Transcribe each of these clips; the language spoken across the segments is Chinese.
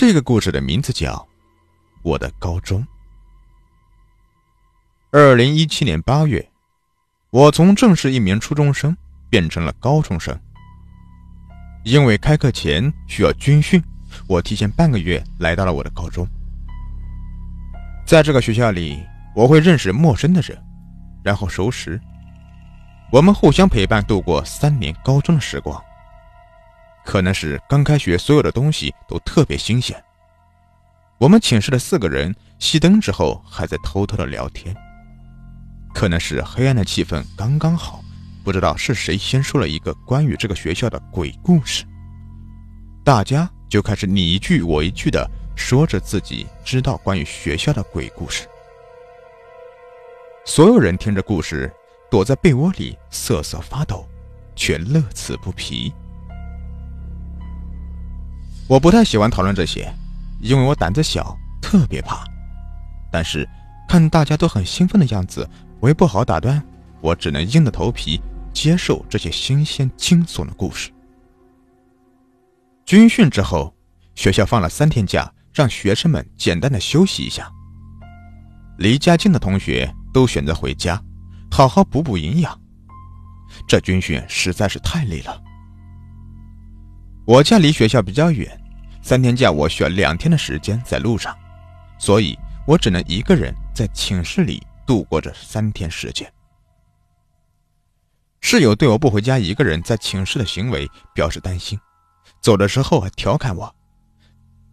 这个故事的名字叫《我的高中》。二零一七年八月，我从正式一名初中生变成了高中生。因为开课前需要军训，我提前半个月来到了我的高中。在这个学校里，我会认识陌生的人，然后熟识。我们互相陪伴度过三年高中的时光。可能是刚开学，所有的东西都特别新鲜。我们寝室的四个人熄灯之后还在偷偷的聊天。可能是黑暗的气氛刚刚好，不知道是谁先说了一个关于这个学校的鬼故事，大家就开始你一句我一句的说着自己知道关于学校的鬼故事。所有人听着故事，躲在被窝里瑟瑟发抖，却乐此不疲。我不太喜欢讨论这些，因为我胆子小，特别怕。但是看大家都很兴奋的样子，我也不好打断，我只能硬着头皮接受这些新鲜惊悚的故事。军训之后，学校放了三天假，让学生们简单的休息一下。离家近的同学都选择回家，好好补补营养。这军训实在是太累了。我家离学校比较远。三天假，我需要两天的时间在路上，所以我只能一个人在寝室里度过这三天时间。室友对我不回家一个人在寝室的行为表示担心，走的时候还调侃我：“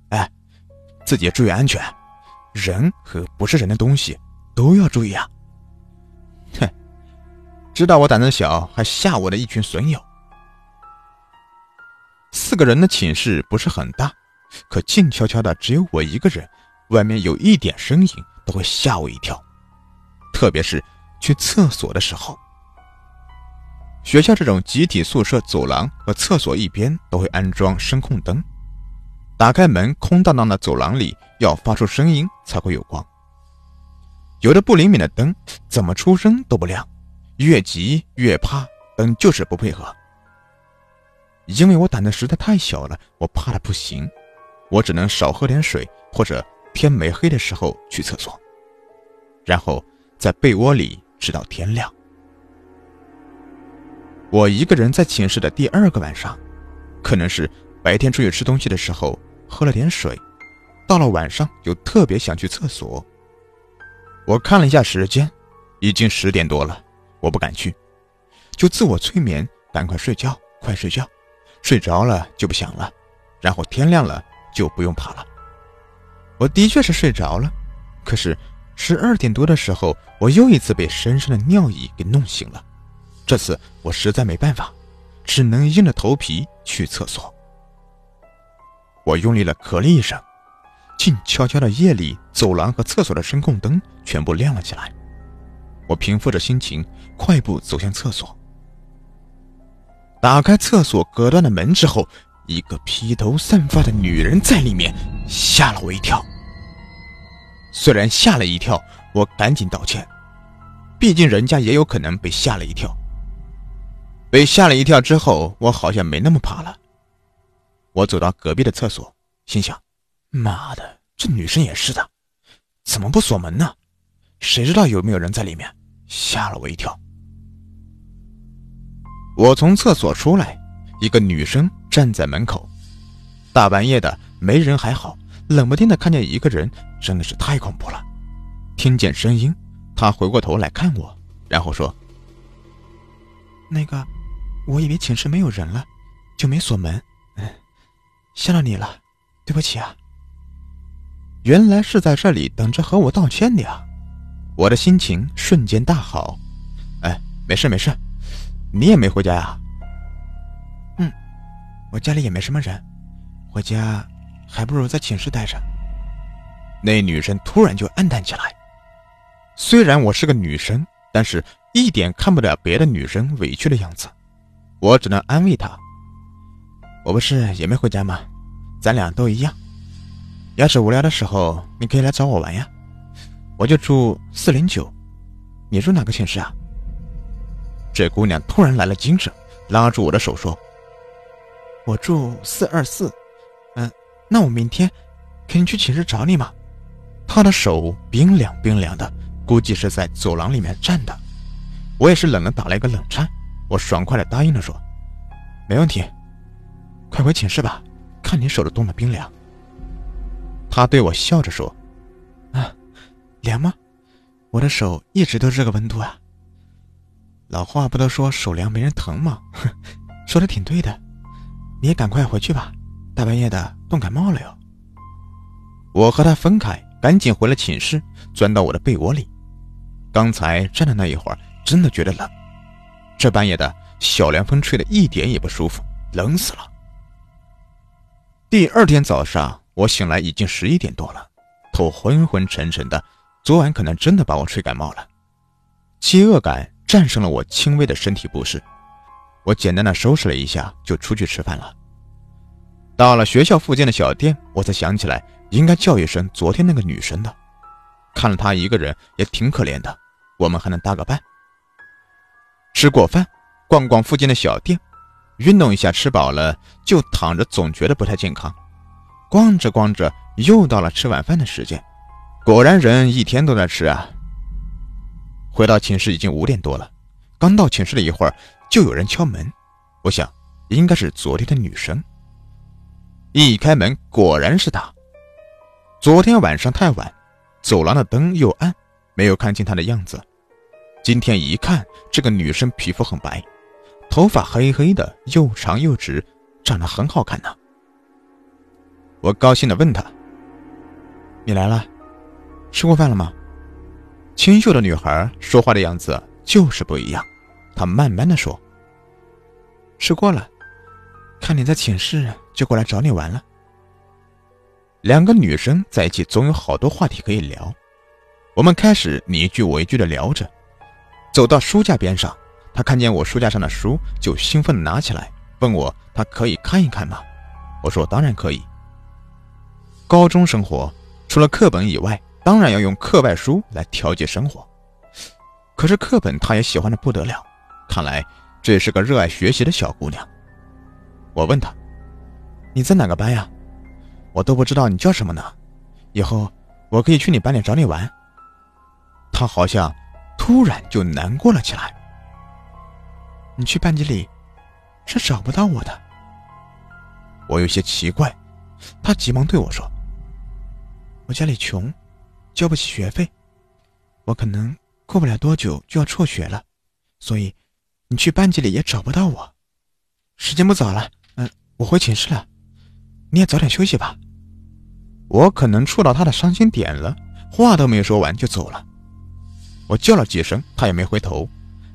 哎，自己注意安全，人和不是人的东西都要注意啊！”哼，知道我胆子小还吓我的一群损友。四个人的寝室不是很大，可静悄悄的，只有我一个人。外面有一点声音都会吓我一跳，特别是去厕所的时候。学校这种集体宿舍，走廊和厕所一边都会安装声控灯，打开门，空荡荡的走廊里要发出声音才会有光。有的不灵敏的灯，怎么出声都不亮，越急越怕，灯就是不配合。因为我胆子实在太小了，我怕的不行，我只能少喝点水，或者天没黑的时候去厕所，然后在被窝里直到天亮。我一个人在寝室的第二个晚上，可能是白天出去吃东西的时候喝了点水，到了晚上就特别想去厕所。我看了一下时间，已经十点多了，我不敢去，就自我催眠，赶快睡觉，快睡觉。睡着了就不响了，然后天亮了就不用爬了。我的确是睡着了，可是十二点多的时候，我又一次被深深的尿意给弄醒了。这次我实在没办法，只能硬着头皮去厕所。我用力了咳了一声，静悄悄的夜里，走廊和厕所的声控灯全部亮了起来。我平复着心情，快步走向厕所。打开厕所隔断的门之后，一个披头散发的女人在里面，吓了我一跳。虽然吓了一跳，我赶紧道歉，毕竟人家也有可能被吓了一跳。被吓了一跳之后，我好像没那么怕了。我走到隔壁的厕所，心想：妈的，这女生也是的，怎么不锁门呢？谁知道有没有人在里面？吓了我一跳。我从厕所出来，一个女生站在门口。大半夜的，没人还好，冷不丁的看见一个人，真的是太恐怖了。听见声音，她回过头来看我，然后说：“那个，我以为寝室没有人了，就没锁门。嗯，吓到你了，对不起啊。”原来是在这里等着和我道歉的呀，我的心情瞬间大好。哎，没事没事。你也没回家呀？嗯，我家里也没什么人，回家还不如在寝室待着。那女生突然就暗淡起来。虽然我是个女生，但是一点看不了别的女生委屈的样子。我只能安慰她：“我不是也没回家吗？咱俩都一样。要是无聊的时候，你可以来找我玩呀。我就住四零九，你住哪个寝室啊？”这姑娘突然来了精神，拉住我的手说：“我住四二四，嗯，那我明天肯定去寝室找你嘛。她的手冰凉冰凉的，估计是在走廊里面站的。我也是冷的打了一个冷颤，我爽快的答应了说：“没问题，快回寝室吧，看你手都冻得冰凉。”他对我笑着说：“啊，凉吗？我的手一直都是这个温度啊。老话不都说手凉没人疼吗？哼，说的挺对的。你也赶快回去吧，大半夜的冻感冒了哟。”我和他分开，赶紧回了寝室，钻到我的被窝里。刚才站的那一会儿。真的觉得冷，这半夜的小凉风吹得一点也不舒服，冷死了。第二天早上，我醒来已经十一点多了，头昏昏沉沉的，昨晚可能真的把我吹感冒了。饥饿感战胜了我轻微的身体不适，我简单的收拾了一下，就出去吃饭了。到了学校附近的小店，我才想起来应该叫一声昨天那个女生的，看了她一个人也挺可怜的，我们还能搭个伴。吃过饭，逛逛附近的小店，运动一下，吃饱了就躺着，总觉得不太健康。逛着逛着，又到了吃晚饭的时间。果然，人一天都在吃啊。回到寝室已经五点多了，刚到寝室了一会儿，就有人敲门。我想，应该是昨天的女生。一开门，果然是她。昨天晚上太晚，走廊的灯又暗，没有看清她的样子。今天一看，这个女生皮肤很白，头发黑黑的，又长又直，长得很好看呢。我高兴的问她：“你来了，吃过饭了吗？”清秀的女孩说话的样子就是不一样，她慢慢的说：“吃过了，看你在寝室，就过来找你玩了。”两个女生在一起总有好多话题可以聊，我们开始你一句我一句的聊着。走到书架边上，他看见我书架上的书，就兴奋的拿起来，问我他可以看一看吗？我说当然可以。高中生活除了课本以外，当然要用课外书来调节生活。可是课本他也喜欢的不得了，看来这是个热爱学习的小姑娘。我问她：“你在哪个班呀？我都不知道你叫什么呢。以后我可以去你班里找你玩。”她好像。突然就难过了起来。你去班级里是找不到我的。我有些奇怪，她急忙对我说：“我家里穷，交不起学费，我可能过不了多久就要辍学了，所以你去班级里也找不到我。时间不早了，嗯，我回寝室了，你也早点休息吧。”我可能触到他的伤心点了，话都没说完就走了。我叫了几声，他也没回头，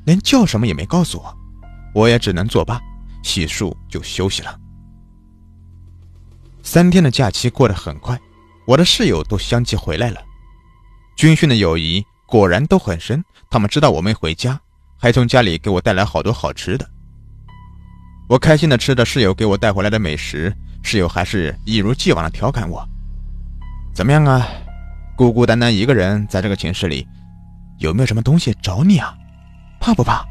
连叫什么也没告诉我，我也只能作罢，洗漱就休息了。三天的假期过得很快，我的室友都相继回来了，军训的友谊果然都很深。他们知道我没回家，还从家里给我带来好多好吃的。我开心的吃着室友给我带回来的美食，室友还是一如既往的调侃我：“怎么样啊，孤孤单单一个人在这个寝室里。”有没有什么东西找你啊？怕不怕？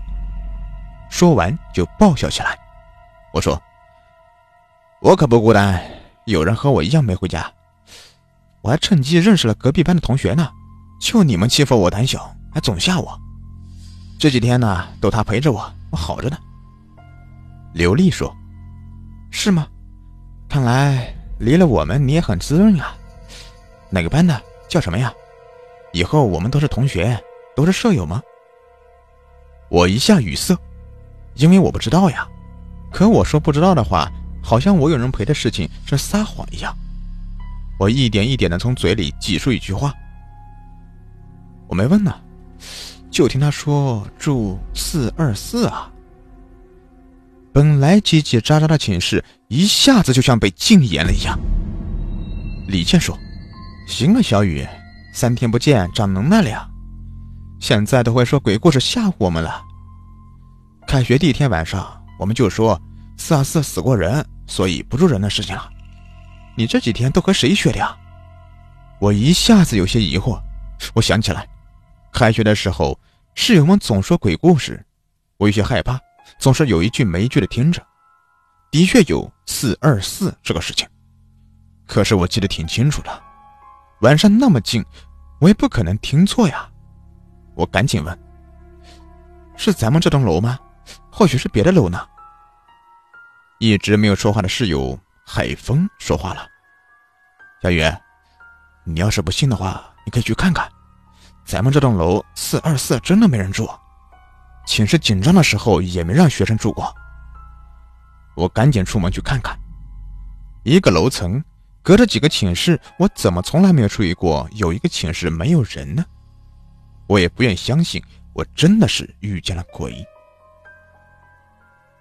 说完就爆笑起来。我说：“我可不孤单，有人和我一样没回家。我还趁机认识了隔壁班的同学呢。就你们欺负我胆小，还总吓我。这几天呢，都他陪着我，我好着呢。”刘丽说：“是吗？看来离了我们你也很滋润啊。哪个班的？叫什么呀？以后我们都是同学。”都是舍友吗？我一下语塞，因为我不知道呀。可我说不知道的话，好像我有人陪的事情是撒谎一样。我一点一点的从嘴里挤出一句话：“我没问呢，就听他说住四二四啊。”本来叽叽喳喳的寝室，一下子就像被禁言了一样。李健说：“行了，小雨，三天不见，长能耐了呀。”现在都会说鬼故事吓唬我们了。开学第一天晚上，我们就说四二四死过人，所以不住人的事情了。你这几天都和谁学的呀？我一下子有些疑惑。我想起来，开学的时候室友们总说鬼故事，我有些害怕，总是有一句没一句的听着。的确有四二四这个事情，可是我记得挺清楚的，晚上那么静，我也不可能听错呀。我赶紧问：“是咱们这栋楼吗？或许是别的楼呢？”一直没有说话的室友海风说话了：“小雨，你要是不信的话，你可以去看看，咱们这栋楼四二四真的没人住，寝室紧张的时候也没让学生住过。”我赶紧出门去看看，一个楼层。隔着几个寝室，我怎么从来没有注意过有一个寝室没有人呢？我也不愿相信，我真的是遇见了鬼。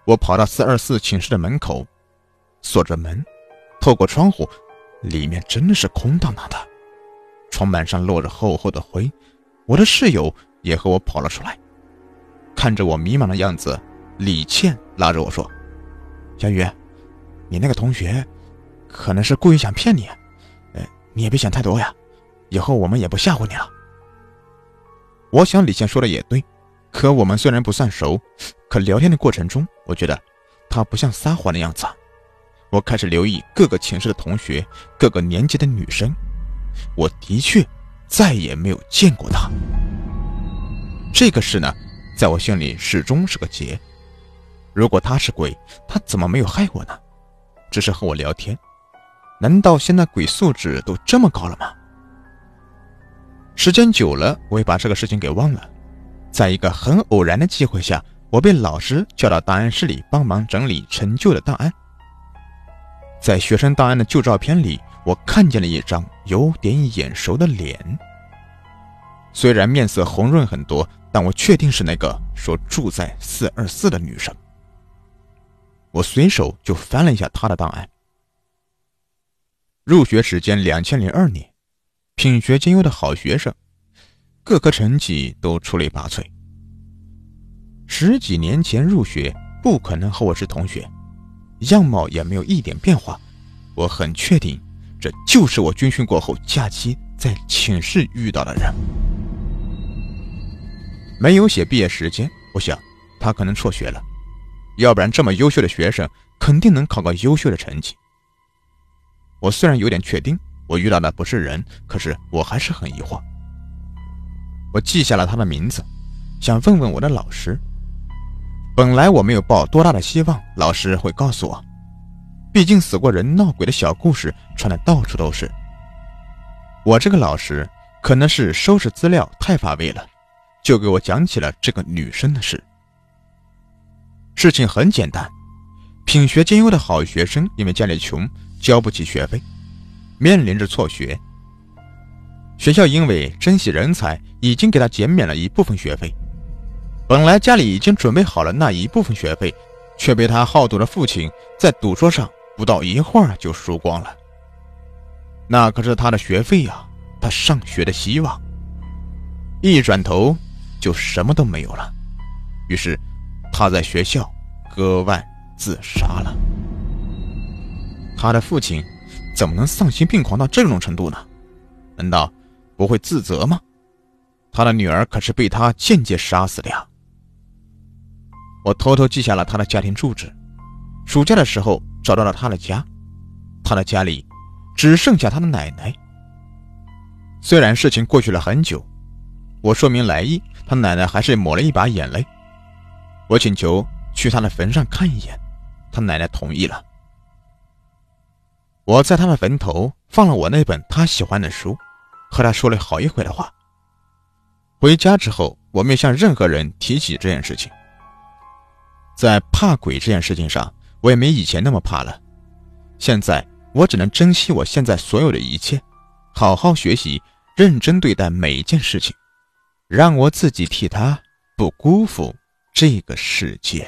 我跑到四二四寝室的门口，锁着门，透过窗户，里面真的是空荡荡的，床板上落着厚厚的灰。我的室友也和我跑了出来，看着我迷茫的样子，李倩拉着我说：“小雨，你那个同学。”可能是故意想骗你，呃，你也别想太多呀，以后我们也不吓唬你了。我想李倩说的也对，可我们虽然不算熟，可聊天的过程中，我觉得她不像撒谎的样子。我开始留意各个寝室的同学，各个年级的女生，我的确再也没有见过他。这个事呢，在我心里始终是个结。如果他是鬼，他怎么没有害我呢？只是和我聊天。难道现在鬼素质都这么高了吗？时间久了，我也把这个事情给忘了。在一个很偶然的机会下，我被老师叫到档案室里帮忙整理陈旧的档案。在学生档案的旧照片里，我看见了一张有点眼熟的脸。虽然面色红润很多，但我确定是那个说住在四二四的女生。我随手就翻了一下她的档案。入学时间两千零二年，品学兼优的好学生，各科成绩都出类拔萃。十几年前入学，不可能和我是同学，样貌也没有一点变化。我很确定，这就是我军训过后假期在寝室遇到的人。没有写毕业时间，我想他可能辍学了，要不然这么优秀的学生肯定能考个优秀的成绩。我虽然有点确定我遇到的不是人，可是我还是很疑惑。我记下了他的名字，想问问我的老师。本来我没有抱多大的希望，老师会告诉我，毕竟死过人闹鬼的小故事传的到处都是。我这个老师可能是收拾资料太乏味了，就给我讲起了这个女生的事。事情很简单，品学兼优的好学生因为家里穷。交不起学费，面临着辍学。学校因为珍惜人才，已经给他减免了一部分学费。本来家里已经准备好了那一部分学费，却被他好赌的父亲在赌桌上不到一会儿就输光了。那可是他的学费呀，他上学的希望。一转头就什么都没有了，于是他在学校割腕自杀了。他的父亲怎么能丧心病狂到这种程度呢？难道不会自责吗？他的女儿可是被他间接杀死的呀！我偷偷记下了他的家庭住址，暑假的时候找到了他的家，他的家里只剩下他的奶奶。虽然事情过去了很久，我说明来意，他奶奶还是抹了一把眼泪。我请求去他的坟上看一眼，他奶奶同意了。我在他的坟头放了我那本他喜欢的书，和他说了好一会的话。回家之后，我没向任何人提起这件事情。在怕鬼这件事情上，我也没以前那么怕了。现在我只能珍惜我现在所有的一切，好好学习，认真对待每一件事情，让我自己替他不辜负这个世界。